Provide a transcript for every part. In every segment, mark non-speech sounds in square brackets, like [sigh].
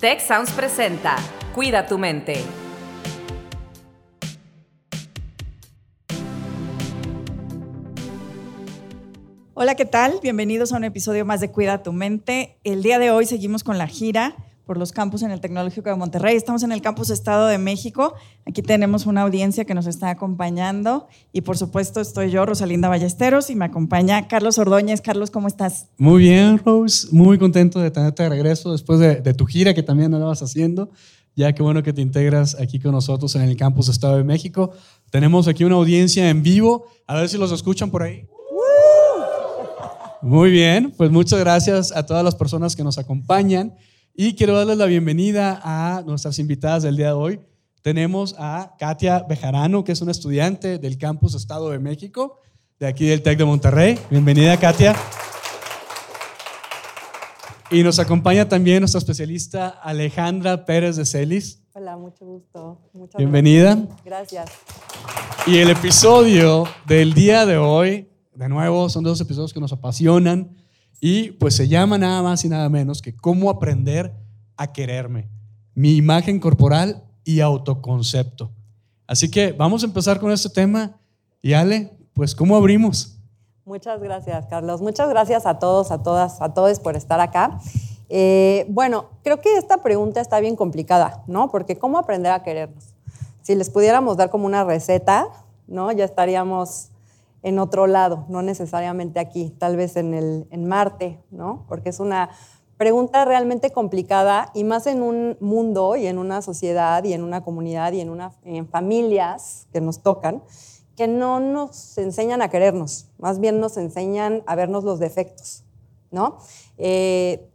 Tech Sounds presenta Cuida tu mente. Hola, ¿qué tal? Bienvenidos a un episodio más de Cuida tu mente. El día de hoy seguimos con la gira por los campus en el Tecnológico de Monterrey. Estamos en el campus Estado de México. Aquí tenemos una audiencia que nos está acompañando y por supuesto estoy yo, Rosalinda Ballesteros, y me acompaña Carlos Ordóñez. Carlos, ¿cómo estás? Muy bien, Rose. Muy contento de tenerte de regreso después de, de tu gira que también andabas haciendo. Ya qué bueno que te integras aquí con nosotros en el campus Estado de México. Tenemos aquí una audiencia en vivo. A ver si los escuchan por ahí. Muy bien, pues muchas gracias a todas las personas que nos acompañan y quiero darles la bienvenida a nuestras invitadas del día de hoy. Tenemos a Katia Bejarano, que es una estudiante del campus Estado de México, de aquí del TEC de Monterrey. Bienvenida, Katia. Y nos acompaña también nuestra especialista Alejandra Pérez de Celis. Hola, mucho gusto. Muchas Bienvenida. Gracias. Y el episodio del día de hoy de nuevo, son dos episodios que nos apasionan y pues se llama nada más y nada menos que cómo aprender a quererme, mi imagen corporal y autoconcepto. Así que vamos a empezar con este tema y Ale, pues ¿cómo abrimos? Muchas gracias, Carlos. Muchas gracias a todos, a todas, a todos por estar acá. Eh, bueno, creo que esta pregunta está bien complicada, ¿no? Porque ¿cómo aprender a querernos? Si les pudiéramos dar como una receta, ¿no? Ya estaríamos en otro lado, no necesariamente aquí, tal vez en, el, en Marte, ¿no? Porque es una pregunta realmente complicada y más en un mundo y en una sociedad y en una comunidad y en, una, en familias que nos tocan, que no nos enseñan a querernos, más bien nos enseñan a vernos los defectos, ¿no? Eh,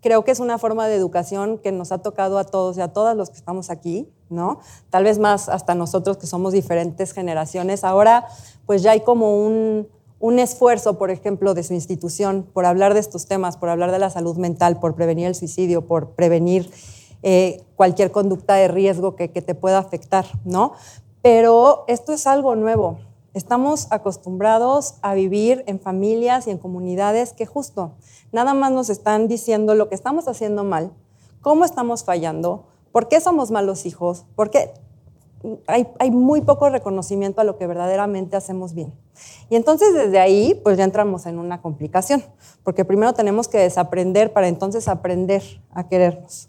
creo que es una forma de educación que nos ha tocado a todos y a todas los que estamos aquí, ¿no? Tal vez más hasta nosotros que somos diferentes generaciones. Ahora, pues ya hay como un, un esfuerzo, por ejemplo, de su institución por hablar de estos temas, por hablar de la salud mental, por prevenir el suicidio, por prevenir eh, cualquier conducta de riesgo que, que te pueda afectar, ¿no? Pero esto es algo nuevo. Estamos acostumbrados a vivir en familias y en comunidades que justo nada más nos están diciendo lo que estamos haciendo mal, cómo estamos fallando, por qué somos malos hijos, por qué hay, muy poco reconocimiento a lo que verdaderamente hacemos bien. Y entonces desde ahí pues ya entramos en una complicación, porque primero tenemos que desaprender para entonces aprender a querernos.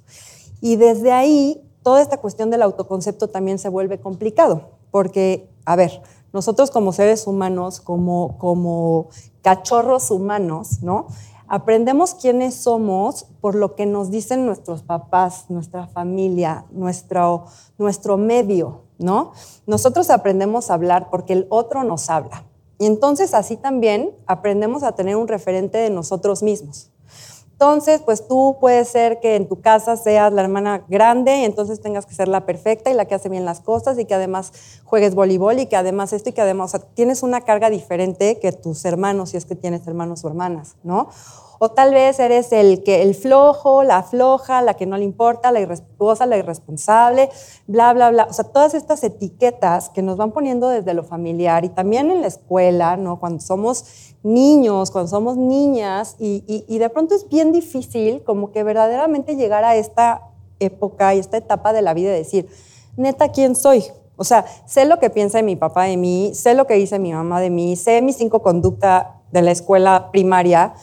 Y desde ahí toda esta cuestión del autoconcepto también se vuelve complicado, porque, a ver, nosotros como seres humanos, como, como cachorros humanos, ¿no? Aprendemos quiénes somos por lo que nos dicen nuestros papás, nuestra familia, nuestro, nuestro medio, ¿no? Nosotros aprendemos a hablar porque el otro nos habla. Y entonces así también aprendemos a tener un referente de nosotros mismos. Entonces, pues tú puedes ser que en tu casa seas la hermana grande y entonces tengas que ser la perfecta y la que hace bien las cosas y que además juegues voleibol y que además esto y que además, o sea, tienes una carga diferente que tus hermanos, si es que tienes hermanos o hermanas, ¿no? O tal vez eres el, que, el flojo, la floja, la que no le importa, la irrespetuosa, la irresponsable, bla, bla, bla. O sea, todas estas etiquetas que nos van poniendo desde lo familiar y también en la escuela, ¿no? Cuando somos niños, cuando somos niñas, y, y, de pronto es bien difícil como que verdaderamente llegar a esta época y esta etapa de la vida y decir, neta, ¿quién soy? O sea, sé lo que piensa mi papá de mí, sé lo que dice mi mamá de mí, sé mis cinco conductas de la escuela primaria,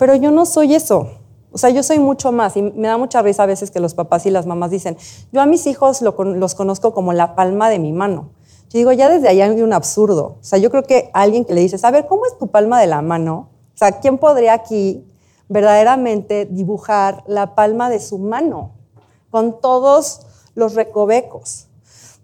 pero yo no soy eso. O sea, yo soy mucho más y me da mucha risa a veces que los papás y las mamás dicen, yo a mis hijos lo, los conozco como la palma de mi mano. Yo digo, ya desde ahí hay un absurdo. O sea, yo creo que alguien que le dices, a ver, ¿cómo es tu palma de la mano? O sea, ¿quién podría aquí verdaderamente dibujar la palma de su mano con todos los recovecos?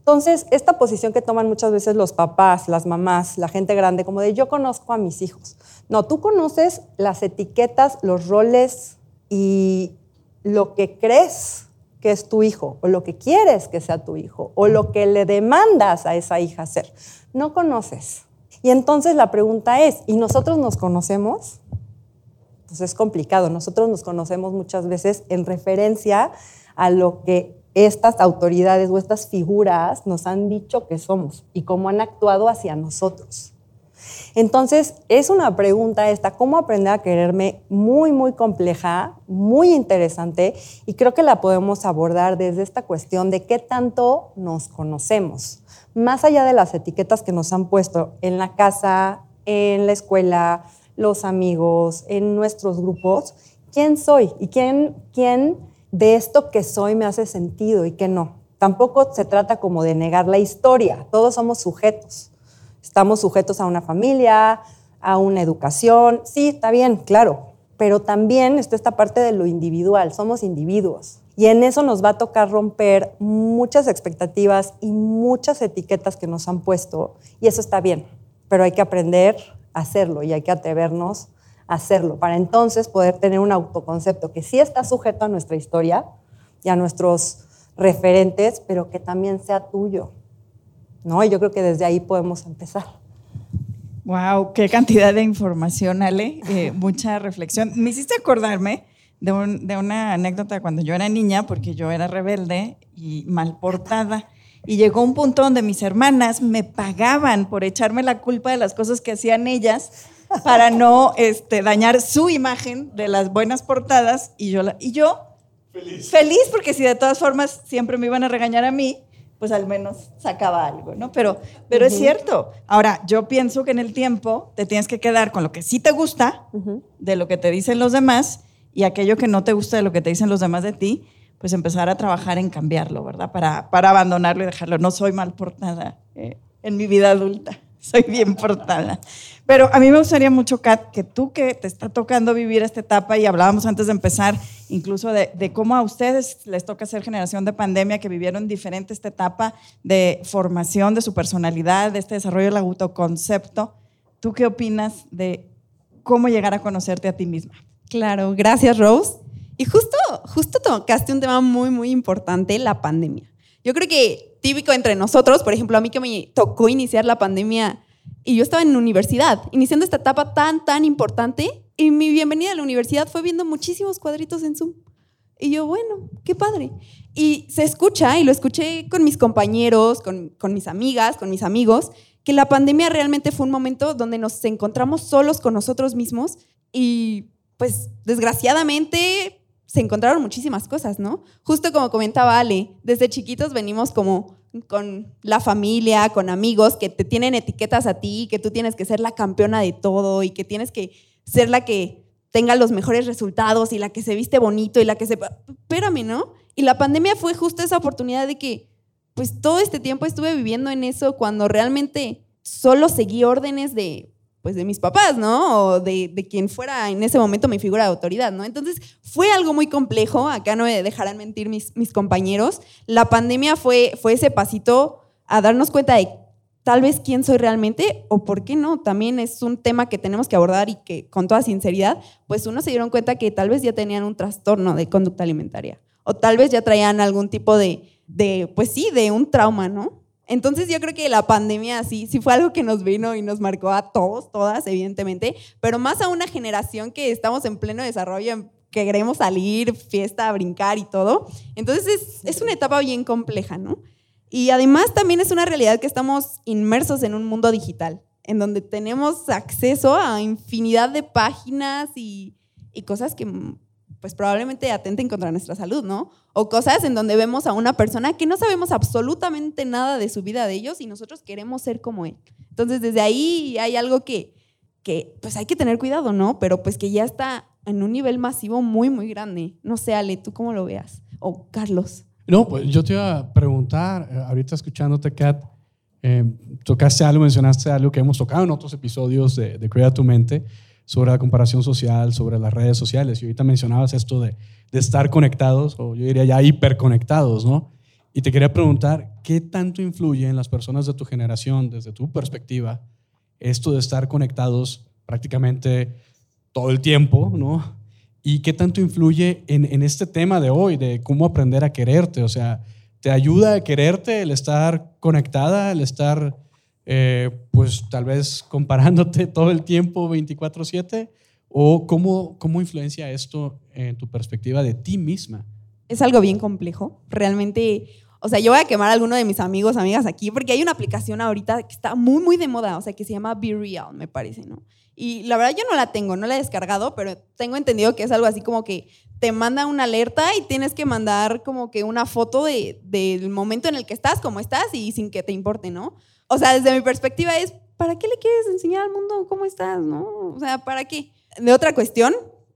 Entonces, esta posición que toman muchas veces los papás, las mamás, la gente grande, como de yo conozco a mis hijos. No, tú conoces las etiquetas, los roles y lo que crees que es tu hijo, o lo que quieres que sea tu hijo, o lo que le demandas a esa hija ser. No conoces. Y entonces la pregunta es, ¿y nosotros nos conocemos? Pues es complicado. Nosotros nos conocemos muchas veces en referencia a lo que estas autoridades o estas figuras nos han dicho que somos y cómo han actuado hacia nosotros. Entonces, es una pregunta esta, ¿cómo aprender a quererme? Muy, muy compleja, muy interesante y creo que la podemos abordar desde esta cuestión de qué tanto nos conocemos. Más allá de las etiquetas que nos han puesto en la casa, en la escuela, los amigos, en nuestros grupos, ¿quién soy? ¿Y quién, quién de esto que soy me hace sentido y qué no? Tampoco se trata como de negar la historia, todos somos sujetos. Estamos sujetos a una familia, a una educación. Sí, está bien, claro, pero también está esta parte de lo individual, somos individuos. Y en eso nos va a tocar romper muchas expectativas y muchas etiquetas que nos han puesto. Y eso está bien, pero hay que aprender a hacerlo y hay que atrevernos hacerlo para entonces poder tener un autoconcepto que sí está sujeto a nuestra historia y a nuestros referentes, pero que también sea tuyo. ¿no? Y yo creo que desde ahí podemos empezar. Wow, qué cantidad de información, Ale. Eh, [laughs] mucha reflexión. Me hiciste acordarme de, una anécdota cuando yo era niña, porque yo era rebelde y mal portada. Y llegó un punto donde mis hermanas me pagaban por echarme la culpa de las cosas que hacían ellas para no este, dañar su imagen de las buenas portadas. Y yo, y yo feliz. feliz, porque si de todas formas siempre me iban a regañar a mí, pues al menos sacaba algo, ¿no? Pero, pero es cierto. Ahora, yo pienso que en el tiempo te tienes que quedar con lo que sí te gusta, de lo que te dicen los demás, y aquello que no te gusta de lo que te dicen los demás de ti, pues empezar a trabajar en cambiarlo, ¿verdad? Para, para abandonarlo y dejarlo. No soy mal portada eh, en mi vida adulta soy bien portada. Pero a mí me gustaría mucho, Kat, que tú que te está tocando vivir esta etapa y hablábamos antes de empezar incluso de, cómo a ustedes les toca ser generación de pandemia, que vivieron diferente esta etapa de formación de su personalidad, de este desarrollo del autoconcepto. ¿Tú qué opinas de cómo llegar a conocerte a ti misma? Claro, gracias Rose. Y justo, justo tocaste un tema muy, muy importante, la pandemia. Yo creo que típico entre nosotros, por ejemplo, a mí que me tocó iniciar la pandemia y yo estaba en universidad, iniciando esta etapa tan, tan importante, y mi bienvenida a la universidad fue viendo muchísimos cuadritos en Zoom. Y yo, bueno, qué padre. Y se escucha, y lo escuché con mis compañeros, con, con mis amigas, con mis amigos, que la pandemia realmente fue un momento donde nos encontramos solos con nosotros mismos y pues desgraciadamente se encontraron muchísimas cosas, ¿no? Justo como comentaba Ale, desde chiquitos venimos como con la familia, con amigos que te tienen etiquetas a ti, que tú tienes que ser la campeona de todo y que tienes que ser la que tenga los mejores resultados y la que se viste bonito y la que se... Espérame, ¿no? Y la pandemia fue justo esa oportunidad de que, pues todo este tiempo estuve viviendo en eso cuando realmente solo seguí órdenes de pues de mis papás, ¿no? O de, quien fuera en ese momento mi figura de autoridad, ¿no? Entonces fue algo muy complejo, acá no me dejarán mentir mis, mis compañeros. La pandemia fue, fue ese pasito a darnos cuenta de tal vez quién soy realmente o por qué no. También es un tema que tenemos que abordar y que con toda sinceridad, pues uno se dieron cuenta que tal vez ya tenían un trastorno de conducta alimentaria o tal vez ya traían algún tipo de, de pues sí, de un trauma, ¿no? Entonces yo creo que la pandemia sí, sí fue algo que nos vino y nos marcó a todos, todas, evidentemente, pero más a una generación que estamos en pleno desarrollo, que queremos salir, fiesta, brincar y todo. Entonces es, es una etapa bien compleja, ¿no? Y además también es una realidad que estamos inmersos en un mundo digital, en donde tenemos acceso a infinidad de páginas y, y cosas que pues probablemente atenten contra nuestra salud, ¿no? O cosas en donde vemos a una persona que no sabemos absolutamente nada de su vida de ellos y nosotros queremos ser como él. Entonces, desde ahí hay algo que, que pues hay que tener cuidado, ¿no? Pero pues que ya está en un nivel masivo muy, muy grande. No sé, Ale, ¿tú cómo lo veas? O Carlos. No, pues yo te iba a preguntar, eh, ahorita escuchándote, Kat, eh, tocaste algo, mencionaste algo que hemos tocado en otros episodios de, de Cuida tu Mente, sobre la comparación social, sobre las redes sociales. Y ahorita mencionabas esto de, de estar conectados, o yo diría ya hiperconectados, ¿no? Y te quería preguntar, ¿qué tanto influye en las personas de tu generación, desde tu perspectiva, esto de estar conectados prácticamente todo el tiempo, ¿no? ¿Y qué tanto influye en, en este tema de hoy, de cómo aprender a quererte? O sea, ¿te ayuda a quererte el estar conectada, el estar eh, pues tal vez comparándote [laughs] todo el tiempo 24/7? ¿O cómo, cómo influencia esto en tu perspectiva de ti misma? Es algo bien complejo. Realmente O sea, yo voy a quemar a alguno de mis amigos, amigas aquí, porque hay una aplicación ahorita que está muy, muy de moda, o sea, que se llama Be Real, me parece, ¿no? Y la verdad yo no la tengo, no la he descargado, pero tengo entendido que es algo así como que te manda una alerta y tienes que mandar como que una foto de, del momento en el que estás, cómo estás y sin que te importe, ¿no? O sea, desde mi perspectiva es, ¿para qué le quieres enseñar al mundo cómo estás, no? O sea, ¿para qué? De otra cuestión,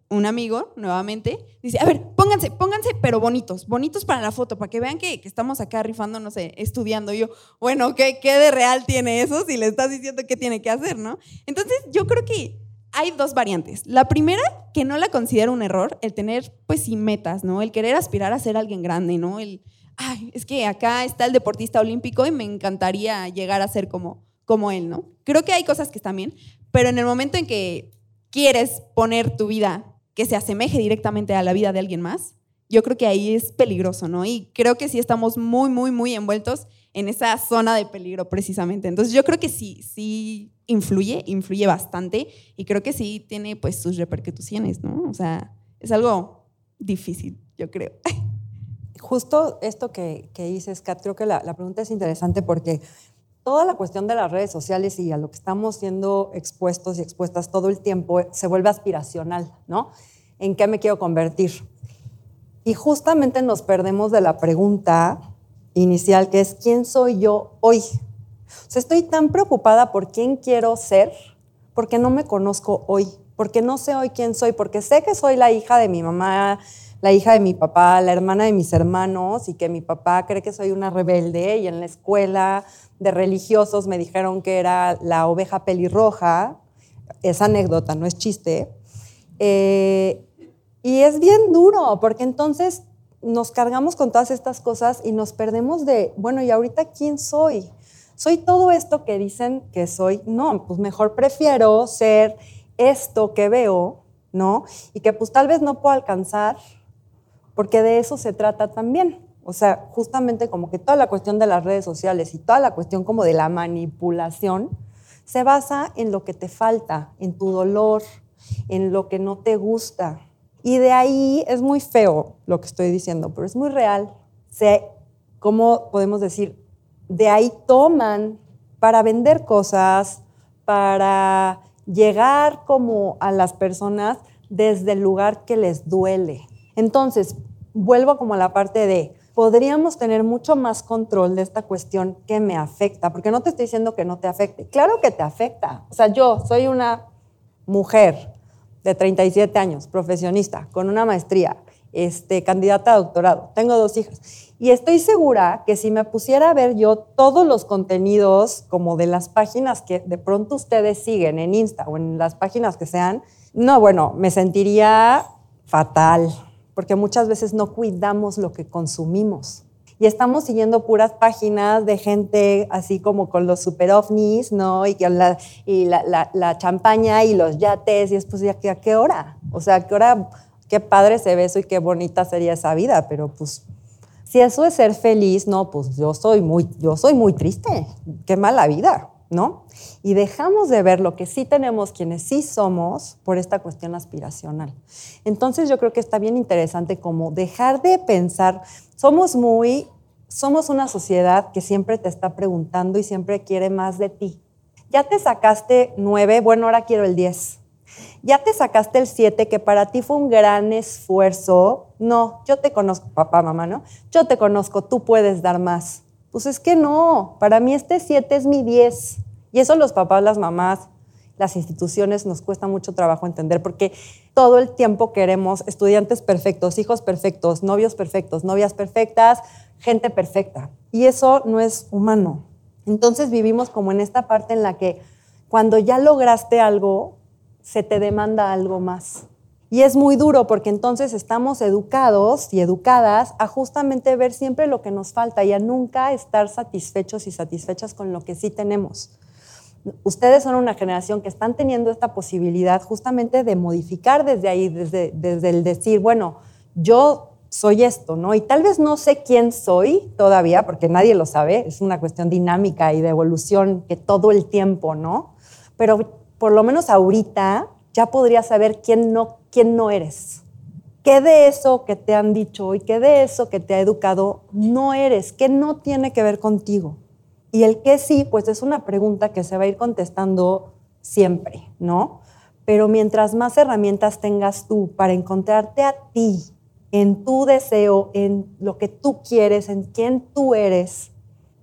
un amigo, nuevamente, dice, a ver, pónganse, pónganse, pero bonitos, bonitos para la foto, para que vean que, que estamos acá rifando, no sé, estudiando. yo, bueno, ¿qué, ¿qué de real tiene eso si le estás diciendo qué tiene que hacer, no? Entonces, yo creo que hay dos variantes. La primera, que no la considero un error, el tener, pues sí, metas, ¿no? El querer aspirar a ser alguien grande, ¿no? El, es que acá está el deportista olímpico y me encantaría llegar a ser como, como él, ¿no? Creo que hay cosas que están bien, pero en el momento en que quieres poner tu vida que se asemeje directamente a la vida de alguien más, yo creo que ahí es peligroso, ¿no? Y creo que sí estamos muy, muy, muy envueltos en esa zona de peligro precisamente. Entonces yo creo que sí, sí influye, influye bastante y creo que sí tiene pues sus repercusiones, ¿no? O sea, es algo difícil, yo creo. [laughs] Justo esto que, que dices, Kat, creo que la, la pregunta es interesante porque toda la cuestión de las redes sociales y a lo que estamos siendo expuestos y expuestas todo el tiempo se vuelve aspiracional, ¿no? ¿En qué me quiero convertir? Y justamente nos perdemos de la pregunta inicial que es ¿quién soy yo hoy? O sea, estoy tan preocupada por quién quiero ser porque no me conozco hoy, porque no sé hoy quién soy, porque sé que soy la hija de mi mamá, la hija de mi papá, la hermana de mis hermanos y que mi papá cree que soy una rebelde y en la escuela de religiosos me dijeron que era la oveja pelirroja. Es anécdota, no es chiste. Eh, y es bien duro, porque entonces nos cargamos con todas estas cosas y nos perdemos de, bueno, ¿y ahorita quién soy? ¿Soy todo esto que dicen que soy? No, pues mejor prefiero ser esto que veo, ¿no? Y que pues tal vez no puedo alcanzar, porque de eso se trata también. O sea, justamente como que toda la cuestión de las redes sociales y toda la cuestión como de la manipulación se basa en lo que te falta, en tu dolor, en lo que no te gusta. Y de ahí es muy feo lo que estoy diciendo, pero es muy real. Se, ¿Cómo podemos decir? De ahí toman para vender cosas, para llegar como a las personas desde el lugar que les duele. Entonces, vuelvo como a la parte de, podríamos tener mucho más control de esta cuestión que me afecta, porque no te estoy diciendo que no te afecte, claro que te afecta. O sea, yo soy una mujer de 37 años, profesionista, con una maestría, este, candidata a doctorado, tengo dos hijas. Y estoy segura que si me pusiera a ver yo todos los contenidos como de las páginas que de pronto ustedes siguen en Insta o en las páginas que sean, no, bueno, me sentiría fatal, porque muchas veces no cuidamos lo que consumimos. Y estamos siguiendo puras páginas de gente así como con los super ovnis, ¿no? Y, la, y la, la, champaña y los yates, y después, ¿a qué, ¿a qué hora? O sea, qué hora? Qué padre se ve eso y qué bonita sería esa vida, pero pues si eso es ser feliz, no, pues yo soy muy, yo soy muy triste, qué mala vida, ¿no? y dejamos de ver lo que sí tenemos, quienes sí somos, por esta cuestión aspiracional. Entonces yo creo que está bien interesante como dejar de pensar, somos muy, somos una sociedad que siempre te está preguntando y siempre quiere más de ti. Ya te sacaste nueve, bueno, ahora quiero el diez. Ya te sacaste el siete, que para ti fue un gran esfuerzo. No, yo te conozco, papá, mamá, ¿no? Yo te conozco, tú puedes dar más. Pues es que no, para mí este siete es mi diez. Y eso los papás, las mamás, las instituciones nos cuesta mucho trabajo entender porque todo el tiempo queremos estudiantes perfectos, hijos perfectos, novios perfectos, novias perfectas, gente perfecta. Y eso no es humano. Entonces vivimos como en esta parte en la que cuando ya lograste algo, se te demanda algo más. Y es muy duro porque entonces estamos educados y educadas a justamente ver siempre lo que nos falta y a nunca estar satisfechos y satisfechas con lo que sí tenemos ustedes son una generación que están teniendo esta posibilidad justamente de modificar desde ahí, desde, desde el decir, bueno, yo soy esto, ¿no? Y tal vez no sé quién soy todavía, porque nadie lo sabe, es una cuestión dinámica y de evolución que todo el tiempo, ¿no? Pero por lo menos ahorita ya podría saber quién no, quién no eres. ¿Qué de eso que te han dicho y qué de eso que te ha educado no eres? ¿Qué no tiene que ver contigo? Y el que sí, pues es una pregunta que se va a ir contestando siempre, ¿no? Pero mientras más herramientas tengas tú para encontrarte a ti, en tu deseo, en lo que tú quieres, en quién tú eres,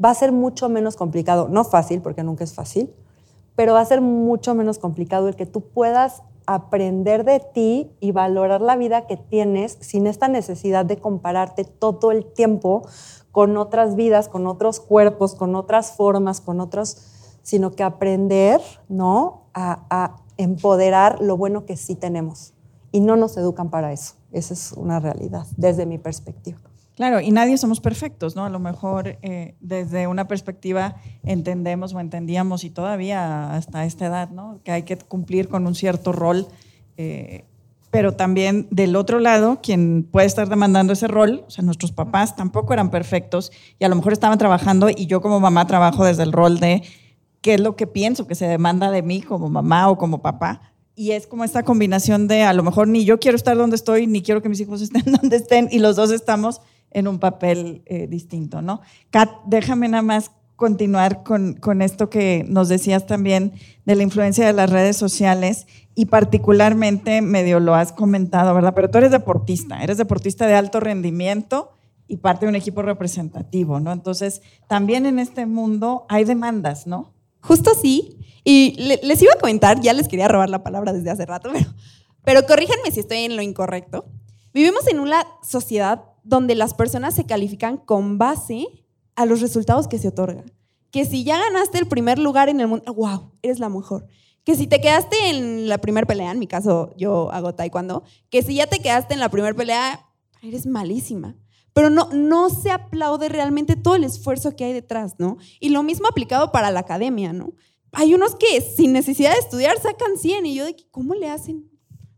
va a ser mucho menos complicado. No fácil, porque nunca es fácil, pero va a ser mucho menos complicado el que tú puedas aprender de ti y valorar la vida que tienes sin esta necesidad de compararte todo el tiempo con otras vidas, con otros cuerpos, con otras formas, con otros, sino que aprender, ¿no? A, a empoderar lo bueno que sí tenemos. Y no nos educan para eso. Esa es una realidad, desde mi perspectiva. Claro, y nadie somos perfectos, ¿no? A lo mejor eh, desde una perspectiva entendemos o entendíamos y todavía hasta esta edad, ¿no? Que hay que cumplir con un cierto rol, eh, pero también del otro lado, quien puede estar demandando ese rol, o sea, nuestros papás tampoco eran perfectos y a lo mejor estaban trabajando y yo como mamá trabajo desde el rol de qué es lo que pienso que se demanda de mí como mamá o como papá. Y es como esta combinación de a lo mejor ni yo quiero estar donde estoy, ni quiero que mis hijos [laughs] estén donde estén, y los dos estamos en un papel eh, distinto, ¿no? Kat, déjame nada más continuar con, con, esto que nos decías también de la influencia de las redes sociales y particularmente medio lo has comentado, ¿verdad? Pero tú eres deportista, eres deportista de alto rendimiento y parte de un equipo representativo, ¿no? Entonces, también en este mundo hay demandas, ¿no? Justo sí. Y les iba a comentar, ya les quería robar la palabra desde hace rato, [laughs] pero, pero corríjanme si estoy en lo incorrecto. Vivimos en una sociedad donde las personas se califican con base a los resultados que se otorgan. Que si ya ganaste el primer lugar en el mundo, wow, eres la mejor. Que si te quedaste en la primera pelea, en mi caso yo hago taekwondo, que si ya te quedaste en la primera pelea, eres malísima. Pero no, no se aplaude realmente todo el esfuerzo que hay detrás, ¿no? Y lo mismo aplicado para la academia, ¿no? Hay unos que sin necesidad de estudiar sacan 100 y yo de ¿cómo le hacen?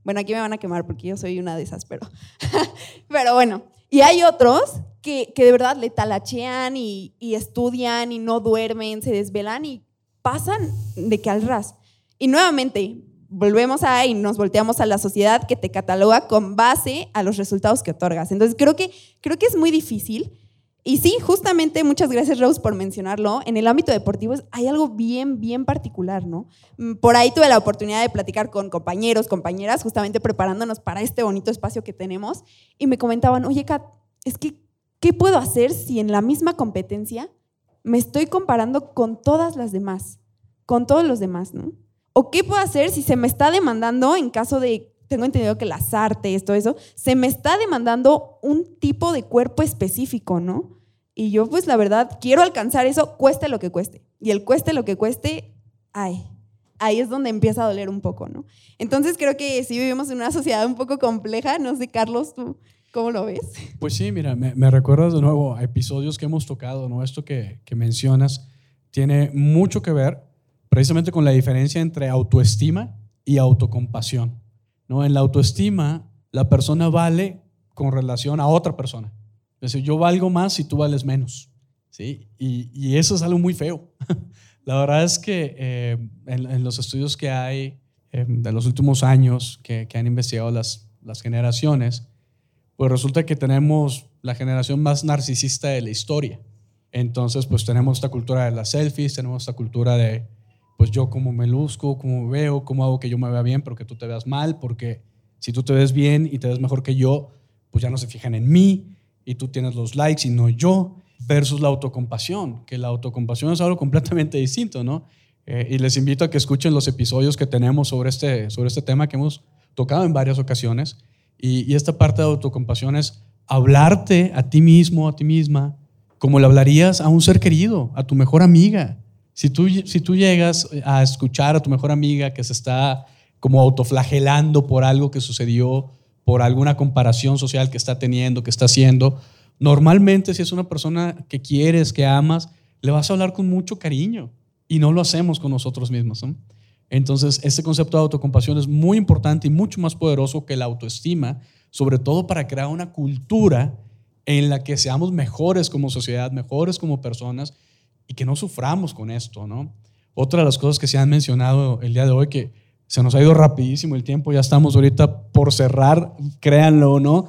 Bueno, aquí me van a quemar porque yo soy una de esas, pero, [laughs] pero bueno, y hay otros que, que de verdad le talachean y, y, estudian y no duermen, se desvelan y pasan de que al ras. Y nuevamente, volvemos a y nos volteamos a la sociedad que te cataloga con base a los resultados que otorgas. Entonces, creo que, creo que es muy difícil. Y sí, justamente, muchas gracias Rose por mencionarlo, en el ámbito deportivo hay algo bien, bien particular, ¿no? Mm, por ahí tuve la oportunidad de platicar con compañeros, compañeras, justamente preparándonos para este bonito espacio que tenemos, y me comentaban, oye, Kat, es que, ¿qué puedo hacer si en la misma competencia me estoy comparando con todas las demás, con todos los demás, ¿no? ¿O qué puedo hacer si se me está demandando en caso de tengo entendido que las artes, todo eso, se me está demandando un tipo de cuerpo específico, ¿no? Y yo, pues la verdad, quiero alcanzar eso, cueste lo que cueste. Y el cueste lo que cueste, ay, ahí es donde empieza a doler un poco, ¿no? Entonces creo que sí vivimos en una sociedad un poco compleja, no sé, Carlos, tú. ¿Cómo lo ves? Pues sí, mira, me, me recuerdas de nuevo a episodios que hemos tocado, ¿no? Esto que, que mencionas tiene mucho que ver precisamente con la diferencia entre autoestima y autocompasión. ¿No? En la autoestima, la persona vale con relación a otra persona. Es decir, yo valgo más si tú vales menos. ¿sí? Y, y eso es algo muy feo. [laughs] la verdad es que eh, en, en, los estudios que hay eh, de los últimos años que, que han investigado las, las generaciones, pues resulta que tenemos la generación más narcisista de la historia. Entonces, pues tenemos esta cultura de las selfies, tenemos esta cultura de, pues yo cómo me luzco, cómo me veo, cómo hago que yo me vea bien, pero que tú te veas mal, porque si tú te ves bien y te ves mejor que yo, pues ya no se fijan en mí y tú tienes los likes y no yo, versus la autocompasión, que la autocompasión es algo completamente distinto, ¿no? Eh, y les invito a que escuchen los episodios que tenemos sobre este, sobre este tema que hemos tocado en varias ocasiones. Y, y esta parte de autocompasión es hablarte a ti mismo, a ti misma, como le hablarías a un ser querido, a tu mejor amiga, si tú, si tú llegas a escuchar a tu mejor amiga que se está como autoflagelando por algo que sucedió, por alguna comparación social que está teniendo, que está haciendo, normalmente si es una persona que quieres, que amas, le vas a hablar con mucho cariño y no lo hacemos con nosotros mismos. Entonces, este concepto de autocompasión es muy importante y mucho más poderoso que la autoestima, sobre todo para crear una cultura en la que seamos mejores como sociedad, mejores como personas y que no suframos con esto, ¿no? Otra de las cosas que se han mencionado el día de hoy, que Se nos ha ido rapidísimo el tiempo, ya estamos ahorita por cerrar, créanlo o no,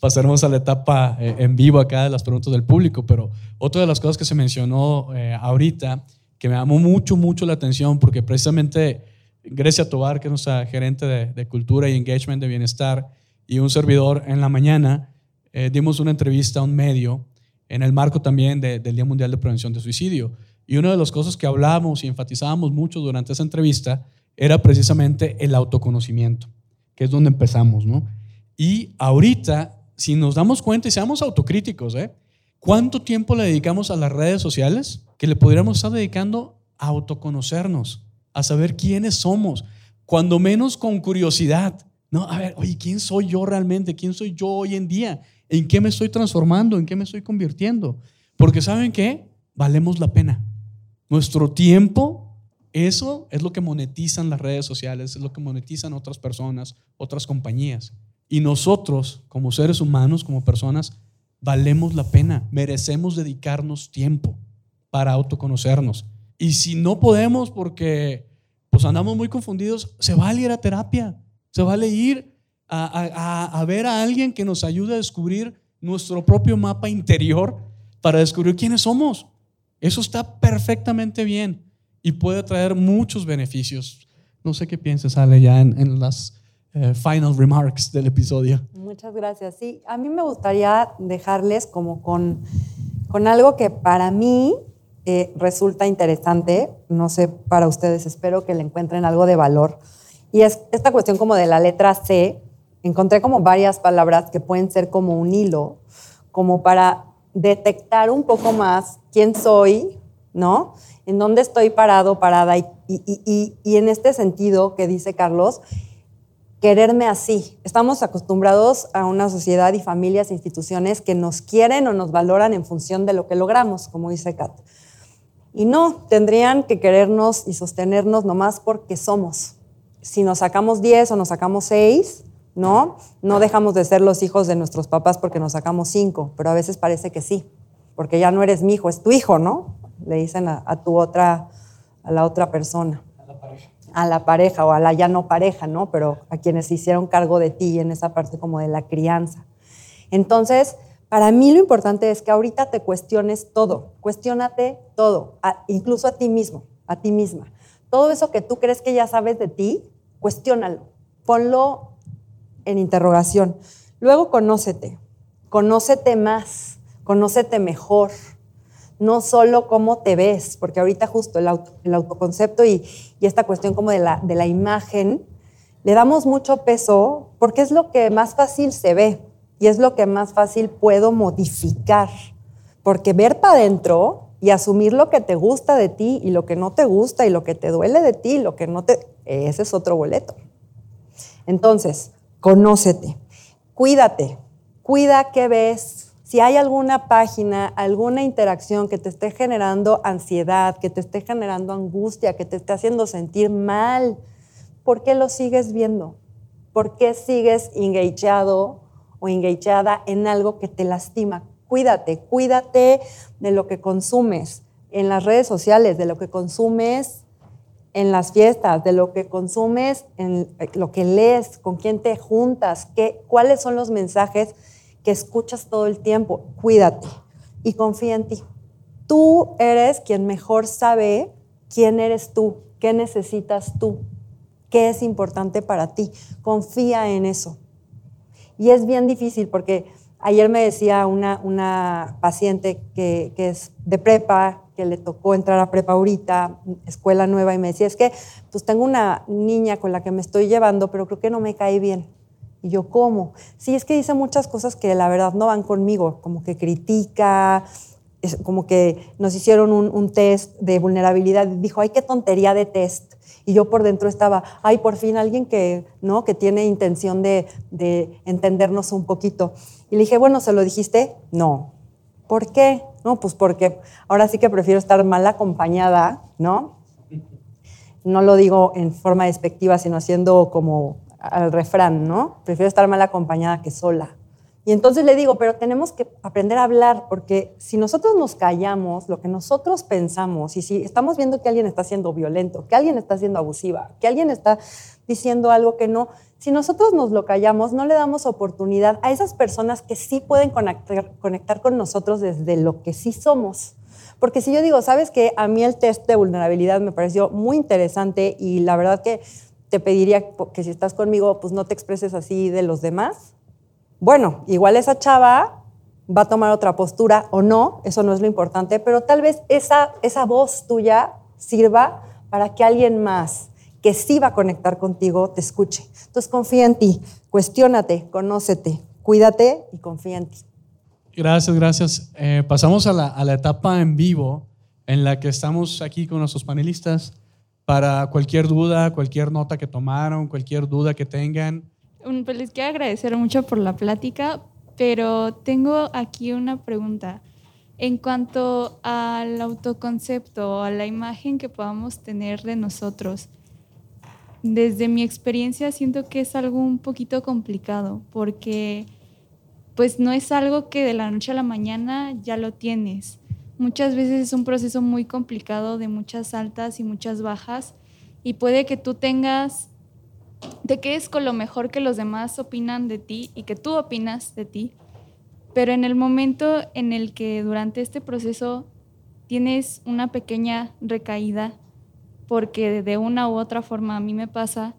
pasaremos a la etapa eh, en vivo acá de las preguntas del público, pero otra de las cosas que se mencionó eh, ahorita, que me llamó mucho, mucho la atención, porque precisamente Grecia Tobar, que es nuestra gerente de, cultura y engagement de bienestar, y un servidor en la mañana, eh, dimos una entrevista a un medio en el marco también del Día Mundial de Prevención de Suicidio. Y una de las cosas que hablamos y enfatizábamos mucho durante esa entrevista era precisamente el autoconocimiento, que es donde empezamos, ¿no? Y ahorita, si nos damos cuenta y seamos autocríticos, ¿eh? ¿Cuánto tiempo le dedicamos a las redes sociales que le podríamos estar dedicando a autoconocernos, a saber quiénes somos, cuando menos con curiosidad? No, a ver, oye, ¿quién soy yo realmente? ¿Quién soy yo hoy en día? ¿En qué me estoy transformando? ¿En qué me estoy convirtiendo? Porque ¿saben qué? Valemos la pena. Nuestro tiempo, eso es lo que monetizan las redes sociales, es lo que monetizan otras personas, otras compañías. Y nosotros, como seres humanos, como personas, valemos la pena, merecemos dedicarnos tiempo para autoconocernos. Y si no podemos porque pues andamos muy confundidos, se vale ir a terapia, se vale ir a, a ver a alguien que nos ayude a descubrir nuestro propio mapa interior para descubrir quiénes somos. Eso está perfectamente bien y puede traer muchos beneficios. No sé qué piensas, Ale, ya en, las eh, final remarks del episodio. Muchas gracias. Sí, a mí me gustaría dejarles como con, con algo que para mí eh, resulta interesante. No sé, para ustedes, espero que le encuentren algo de valor. Y es esta cuestión como de la letra C. Encontré como varias palabras que pueden ser como un hilo, como para detectar un poco más quién soy, ¿no? En dónde estoy parado, parada. Y, y, en este sentido que dice Carlos, quererme así. Estamos acostumbrados a una sociedad y familias e instituciones que nos quieren o nos valoran en función de lo que logramos, como dice Kat. Y no, tendrían que querernos y sostenernos nomás porque somos. Si nos sacamos 10 o nos sacamos 6, ¿no? No dejamos de ser los hijos de nuestros papás porque nos sacamos cinco, pero a veces parece que sí, porque ya no eres mi hijo, es tu hijo, ¿no? Le dicen a, tu otra, a la otra persona. A la pareja. A la pareja o a la ya no pareja, ¿no? Pero a quienes se hicieron cargo de ti en esa parte como de la crianza. Entonces, para mí lo importante es que ahorita te cuestiones todo, cuestionate todo, incluso a ti mismo, a ti misma. Todo eso que tú crees que ya sabes de ti, cuestiónalo, ponlo en interrogación. Luego conócete, conócete más, conócete mejor. No solo cómo te ves, porque ahorita justo el, autoconcepto y, esta cuestión como de la, de la imagen, le damos mucho peso porque es lo que más fácil se ve y es lo que más fácil puedo modificar. Porque ver para adentro y asumir lo que te gusta de ti y lo que no te gusta y lo que te duele de ti y lo que no te... Ese es otro boleto. Entonces, conócete, cuídate, cuida qué ves. Si hay alguna página, alguna interacción que te esté generando ansiedad, que te esté generando angustia, que te esté haciendo sentir mal, ¿por qué lo sigues viendo? ¿Por qué sigues engageado o engageada en algo que te lastima? Cuídate, cuídate de lo que consumes en las redes sociales, de lo que consumes en las fiestas, de lo que consumes, en eh, lo que lees, con quién te juntas, qué, cuáles son los mensajes que escuchas todo el tiempo. Cuídate y confía en ti. Tú eres quien mejor sabe quién eres tú, qué necesitas tú, qué es importante para ti. Confía en eso. Y es bien difícil porque ayer me decía una, una paciente que, que es de prepa, que le tocó entrar a prepa ahorita, escuela nueva, y me decía, es que pues tengo una niña con la que me estoy llevando, pero creo que no me cae bien. Y yo, ¿cómo? Sí, es que dice muchas cosas que la verdad no van conmigo, como que critica, como que nos hicieron un, test de vulnerabilidad dijo, ay, qué tontería de test. Y yo por dentro estaba, ay, por fin alguien que, ¿no? que tiene intención de, de entendernos un poquito. Y le dije, bueno, ¿se lo dijiste? No. ¿Por qué? No, pues porque ahora sí que prefiero estar mal acompañada, ¿no? No lo digo en forma despectiva, sino haciendo como al refrán, ¿no? Prefiero estar mal acompañada que sola. Y entonces le digo, pero tenemos que aprender a hablar, porque si nosotros nos callamos lo que nosotros pensamos y si estamos viendo que alguien está siendo violento, que alguien está siendo abusiva, que alguien está diciendo algo que no, si nosotros nos lo callamos, no le damos oportunidad a esas personas que sí pueden conectar, conectar con nosotros desde lo que sí somos. Porque si yo digo, sabes que a mí el test de vulnerabilidad me pareció muy interesante y la verdad que te pediría que si estás conmigo, pues no te expreses así de los demás. Bueno, igual esa chava va a tomar otra postura o no, eso no es lo importante, pero tal vez esa, esa voz tuya sirva para que alguien más que sí va a conectar contigo te escuche. Entonces confía en ti, cuestiónate, conócete, cuídate y confía en ti. Gracias, gracias. Eh, pasamos a la, a la etapa en vivo en la que estamos aquí con nuestros panelistas para cualquier duda, cualquier nota que tomaron, cualquier duda que tengan. Pues les quiero agradecer mucho por la plática, pero tengo aquí una pregunta. En cuanto al autoconcepto, a la imagen que podamos tener de nosotros, desde mi experiencia siento que es algo un poquito complicado porque pues no es algo que de la noche a la mañana ya lo tienes. Muchas veces es un proceso muy complicado de muchas altas y muchas bajas y puede que tú tengas, te quedes con lo mejor que los demás opinan de ti y que tú opinas de ti, pero en el momento en el que durante este proceso tienes una pequeña recaída, porque de una u otra forma a mí me pasa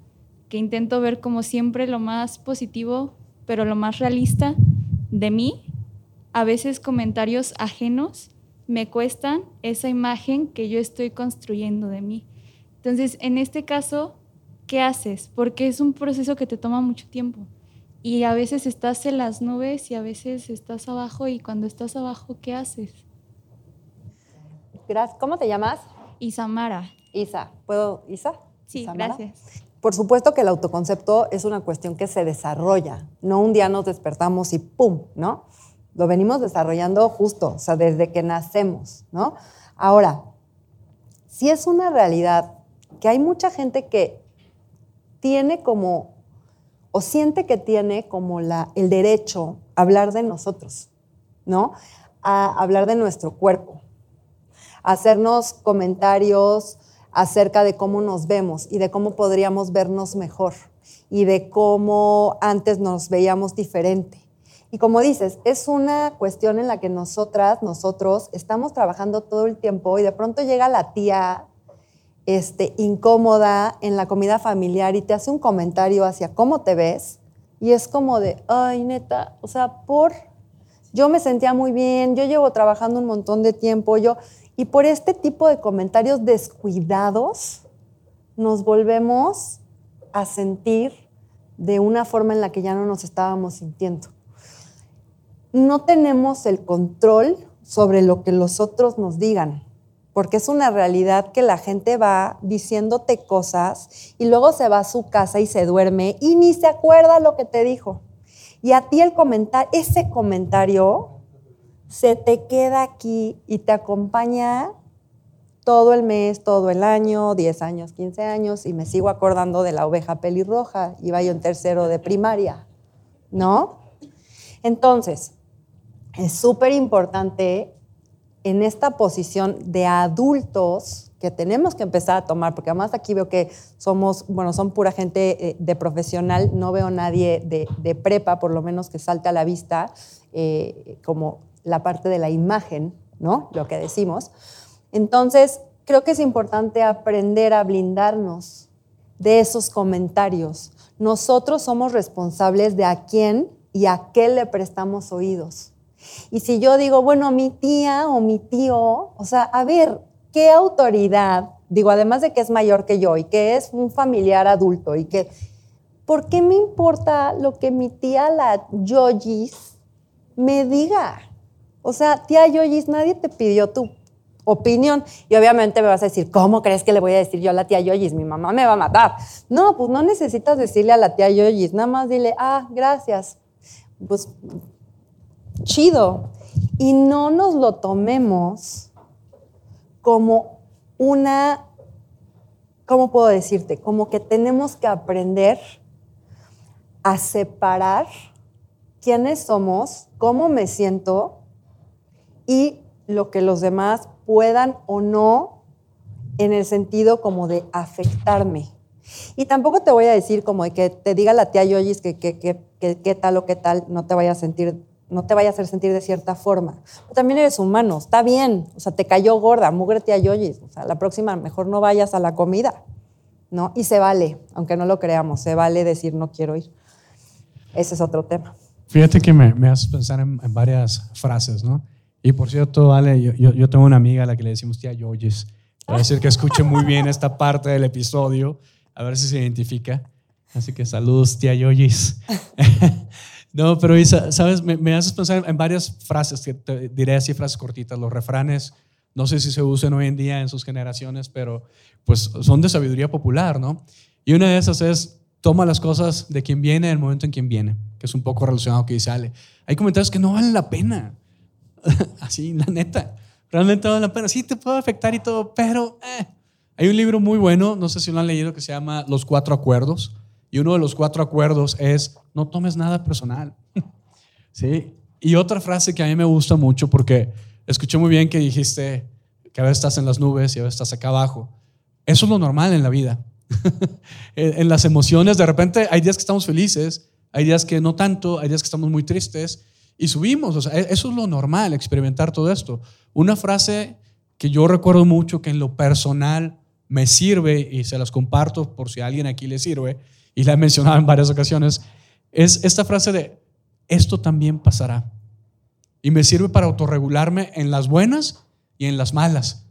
que intento ver como siempre lo más positivo, pero lo más realista de mí, a veces comentarios ajenos me cuestan esa imagen que yo estoy construyendo de mí. Entonces, en este caso, ¿qué haces? Porque es un proceso que te toma mucho tiempo. Y a veces estás en las nubes y a veces estás abajo y cuando estás abajo, ¿qué haces? Gracias. ¿Cómo te llamas? Isamara. Isa. ¿Puedo, Isa? Sí, gracias. Por supuesto que el autoconcepto es una cuestión que se desarrolla, no un día nos despertamos y ¡pum! ¿no? Lo venimos desarrollando justo, o sea, desde que nacemos, ¿no? Ahora, si es una realidad que hay mucha gente que tiene como, o siente que tiene como la, el derecho a hablar de nosotros, ¿no? A hablar de nuestro cuerpo, a hacernos comentarios acerca de cómo nos vemos y de cómo podríamos vernos mejor y de cómo antes nos veíamos diferente. Y como dices, es una cuestión en la que nosotras, nosotros, estamos trabajando todo el tiempo y de pronto llega la tía este, incómoda en la comida familiar y te hace un comentario hacia cómo te ves y es como de, ay, neta, o sea, por, yo me sentía muy bien, yo llevo trabajando un montón de tiempo, yo, y por este tipo de comentarios descuidados nos volvemos a sentir de una forma en la que ya no nos estábamos sintiendo. No tenemos el control sobre lo que los otros nos digan, porque es una realidad que la gente va diciéndote cosas y luego se va a su casa y se duerme y ni se acuerda lo que te dijo. Y a ti el comentar, ese comentario se te queda aquí y te acompaña todo el mes, todo el año, 10 años, 15 años, y me sigo acordando de la oveja pelirroja, iba yo en tercero de primaria, ¿no? Entonces, es súper importante en esta posición de adultos que tenemos que empezar a tomar, porque además aquí veo que somos, bueno, son pura gente eh, de profesional, no veo nadie de, prepa, por lo menos que salte a la vista, eh, como la parte de la imagen, ¿no? Lo que decimos. Entonces, creo que es importante aprender a blindarnos de esos comentarios. Nosotros somos responsables de a quién y a qué le prestamos oídos. Y si yo digo, bueno, mi tía o mi tío, o sea, a ver, ¿qué autoridad? Digo, además de que es mayor que yo y que es un familiar adulto y que, ¿por qué me importa lo que mi tía, la Yogis, me diga? O sea, tía Yoyis, nadie te pidió tu opinión. Y obviamente me vas a decir, ¿cómo crees que le voy a decir yo a la tía Yoyis? Mi mamá me va a matar. No, pues no necesitas decirle a la tía Yoyis, nada más dile, ah, gracias. Pues chido. Y no nos lo tomemos como una, ¿cómo puedo decirte? Como que tenemos que aprender a separar quiénes somos, cómo me siento y lo que los demás puedan o no en el sentido como de afectarme. Y tampoco te voy a decir como de que te diga la tía Yoyis que qué tal o qué tal, no te vaya a sentir, no te vaya a hacer sentir de cierta forma. también eres humano, está bien, o sea, te cayó gorda, mugre tía Yoyis, o sea, la próxima mejor no vayas a la comida, ¿no? Y se vale, aunque no lo creamos, se vale decir no quiero ir. Ese es otro tema. Fíjate que me, me haces pensar en, varias frases, ¿no? Y por cierto, Ale, yo, yo, tengo una amiga a la que le decimos tía Yoyis. Voy a decir que escuche muy bien esta parte del episodio a ver si se identifica. Así que saludos, tía Yoyis. [laughs] no, pero Isa, sabes, me, haces pensar en varias frases, que te diré así frases cortitas, los refranes, no sé si se usan hoy en día en sus generaciones, pero pues son de sabiduría popular, ¿no? Y una de esas es, toma las cosas de quien viene en el momento en quien viene, que es un poco relacionado que dice Ale. Hay comentarios que no valen la pena, [laughs] así, la neta, realmente valen la pena. Sí, te puede afectar y todo, pero... Eh, hay un libro muy bueno, no sé si lo han leído, que se llama Los Cuatro Acuerdos. Y uno de los cuatro acuerdos es, no tomes nada personal. [laughs] ¿Sí? Y otra frase que a mí me gusta mucho, porque escuché muy bien que dijiste que a veces estás en las nubes y a veces estás acá abajo. Eso es lo normal en la vida. [laughs] en las emociones, de repente hay días que estamos felices, hay días que no tanto, hay días que estamos muy tristes y subimos. O sea, e-, eso es lo normal, experimentar todo esto. Una frase que yo recuerdo mucho que en lo personal me sirve y se las comparto por si a alguien aquí le sirve, y la he mencionado en varias ocasiones, es esta frase de, esto también pasará. Y me sirve para autorregularme en las buenas y en las malas.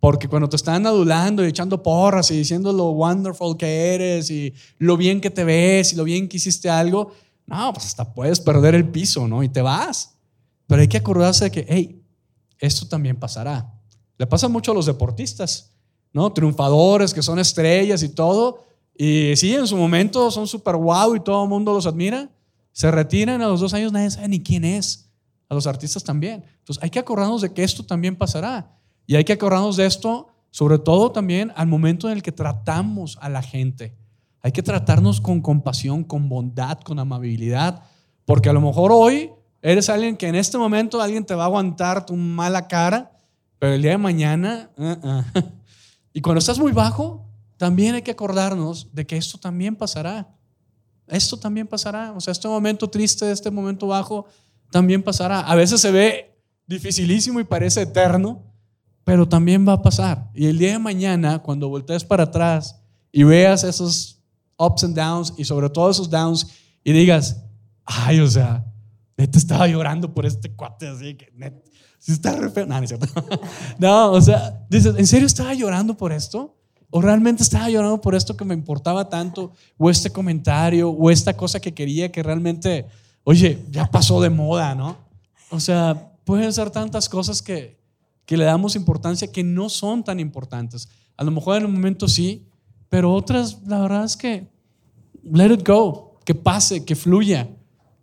Porque cuando te están adulando y echando porras y diciendo lo wonderful que eres y lo bien que te ves y lo bien que hiciste algo, no, pues hasta puedes perder el piso, ¿no? Y te vas. Pero hay que acordarse de que, hey, esto también pasará. Le pasa mucho a los deportistas. ¿no? Triunfadores que son estrellas y todo. Y sí, en su momento son súper guau y todo el mundo los admira. Se retiran a los dos años, nadie sabe ni quién es. A los artistas también. Entonces hay que acordarnos de que esto también pasará. Y hay que acordarnos de esto, sobre todo también al momento en el que tratamos a la gente. Hay que tratarnos con compasión, con bondad, con amabilidad. Porque a lo mejor hoy eres alguien que en este momento alguien te va a aguantar tu mala cara, pero el día de mañana, [laughs] y cuando estás muy bajo, también hay que acordarnos de que esto también pasará. Esto también pasará. O sea, este momento triste, este momento bajo, también pasará. A veces se ve dificilísimo y parece eterno, pero también va a pasar. Y el día de mañana, cuando voltees para atrás y veas esos ups and downs y sobre todo esos downs y digas, ay, o sea, neta estaba llorando por este cuate así que está re No, no, es cierto. [laughs] no, o sea, dices, ¿en serio estaba llorando por esto? ¿O realmente estaba llorando por esto que me importaba tanto? ¿O este comentario? ¿O esta cosa que quería que realmente, oye, ya pasó de moda, ¿no? O sea, pueden ser tantas cosas que, que le damos importancia que no son tan importantes. A lo mejor en un momento sí, pero otras, la verdad es que let it go, que pase, que fluya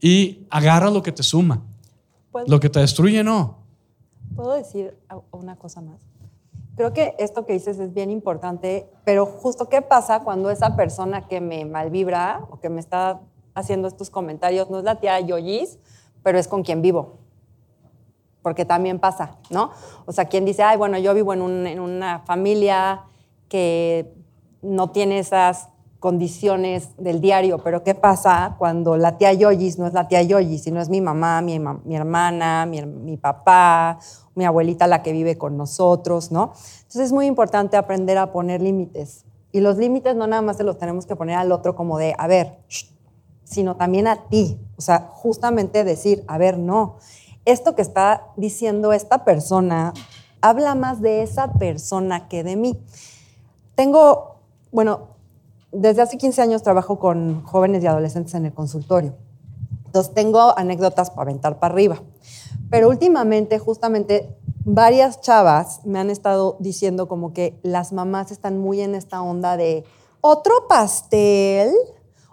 y agarra lo que te suma. Pues lo que te destruye, no. ¿Puedo decir una cosa más? Creo que esto que dices es bien importante, pero justo qué pasa cuando esa persona que me malvibra o que me está haciendo estos comentarios no es la tía Yoyis, pero es con quien vivo. Porque también pasa, ¿no? O sea, quien dice, ay, bueno, yo vivo en, en una familia que no tiene esas condiciones del diario, pero ¿qué pasa cuando la tía Yoyis no es la tía Yoyis, sino es mi mamá, mi, mi hermana, mi, mi, papá, mi abuelita la que vive con nosotros, ¿no? Entonces es muy importante aprender a poner límites. Y los límites no nada más se los tenemos que poner al otro como de, a ver, sino también a ti. O sea, justamente decir, a ver, no, esto que está diciendo esta persona habla más de esa persona que de mí. Tengo, bueno, desde hace 15 años trabajo con jóvenes y adolescentes en el consultorio. Entonces tengo anécdotas para aventar para arriba. Pero últimamente, justamente, varias chavas me han estado diciendo como que las mamás están muy en esta onda de otro pastel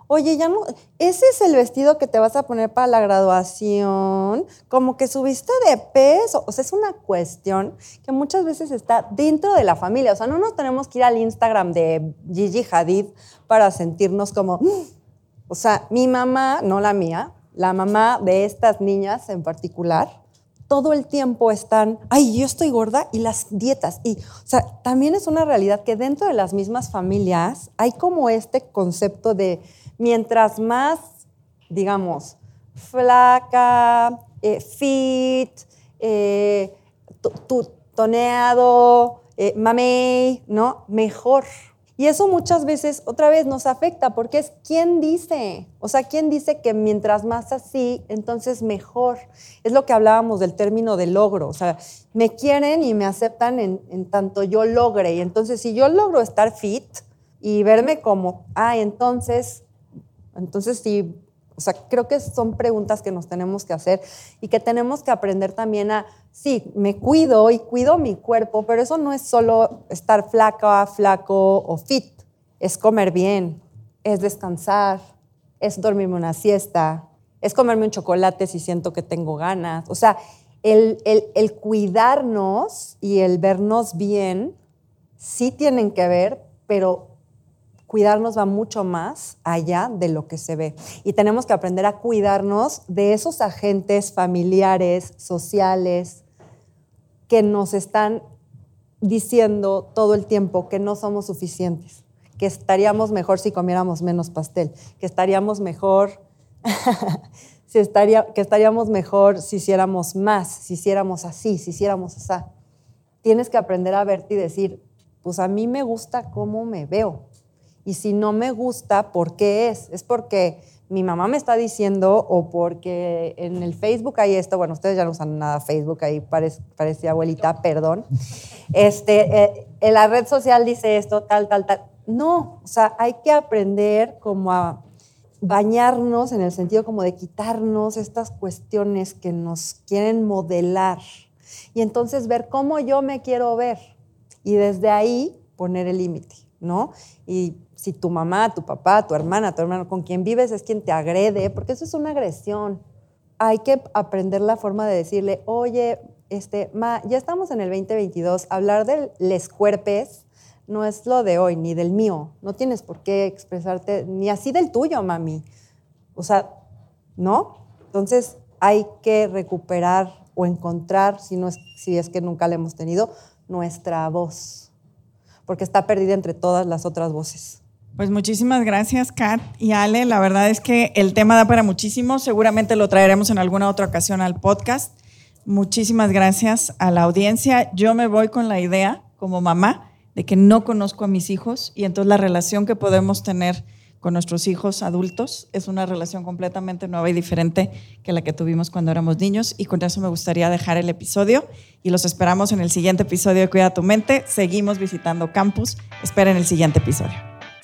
oye, ya no, ese es el vestido que te vas a poner para la graduación, como que subiste de peso, o sea, es una cuestión que muchas veces está dentro de la familia, o sea, no nos tenemos que ir al Instagram de Gigi Hadid para sentirnos como, mm". o sea, mi mamá, no la mía, la mamá de estas niñas en particular, todo el tiempo están, ay, yo estoy gorda y las dietas. Y, o sea, también es una realidad que dentro de las mismas familias hay como este concepto de mientras más, digamos, flaca, eh, fit, eh, toneado, eh, mamey, ¿no? Mejor. Y eso muchas veces, otra vez, nos afecta porque es quién dice. O sea, quién dice que mientras más así, entonces mejor. Es lo que hablábamos del término de logro. O sea, me quieren y me aceptan en, en tanto yo logre. Y entonces, si yo logro estar fit y verme como, ah, entonces, entonces sí o sea, creo que son preguntas que nos tenemos que hacer y que tenemos que aprender también a, sí, me cuido y cuido mi cuerpo, pero eso no es solo estar flaca, flaco o fit, es comer bien, es descansar, es dormirme una siesta, es comerme un chocolate si siento que tengo ganas. O sea, el, el, el cuidarnos y el vernos bien sí tienen que ver, pero cuidarnos va mucho más allá de lo que se ve. Y tenemos que aprender a cuidarnos de esos agentes familiares, sociales, que nos están diciendo todo el tiempo que no somos suficientes, que estaríamos mejor si comiéramos menos pastel, que estaríamos mejor, [laughs] si estaría, que estaríamos mejor si hiciéramos más, si hiciéramos así, si hiciéramos así. Tienes que aprender a verte y decir, pues a mí me gusta cómo me veo, y si no me gusta, ¿por qué es? Es porque mi mamá me está diciendo o porque en el Facebook hay esto, bueno, ustedes ya no usan nada Facebook, ahí parece, parece abuelita, perdón. Este, eh, en la red social dice esto, tal, tal, tal. No, o sea, hay que aprender como a bañarnos en el sentido como de quitarnos estas cuestiones que nos quieren modelar y entonces ver cómo yo me quiero ver y desde ahí poner el límite, ¿no? Y si tu mamá, tu papá, tu hermana, tu hermano, con quien vives es quien te agrede, porque eso es una agresión. Hay que aprender la forma de decirle, oye, este, ma, ya estamos en el 2022, hablar de les cuerpes no es lo de hoy, ni del mío. No tienes por qué expresarte ni así del tuyo, mami. O sea, ¿no? Entonces hay que recuperar o encontrar, si, no es, si es que nunca la hemos tenido, nuestra voz, porque está perdida entre todas las otras voces. Pues muchísimas gracias, Kat y Ale. La verdad es que el tema da para muchísimo. Seguramente lo traeremos en alguna otra ocasión al podcast. Muchísimas gracias a la audiencia. Yo me voy con la idea, como mamá, de que no conozco a mis hijos y entonces la relación que podemos tener con nuestros hijos adultos es una relación completamente nueva y diferente que la que tuvimos cuando éramos niños. Y con eso me gustaría dejar el episodio y los esperamos en el siguiente episodio de Cuida tu mente. Seguimos visitando campus. Esperen el siguiente episodio.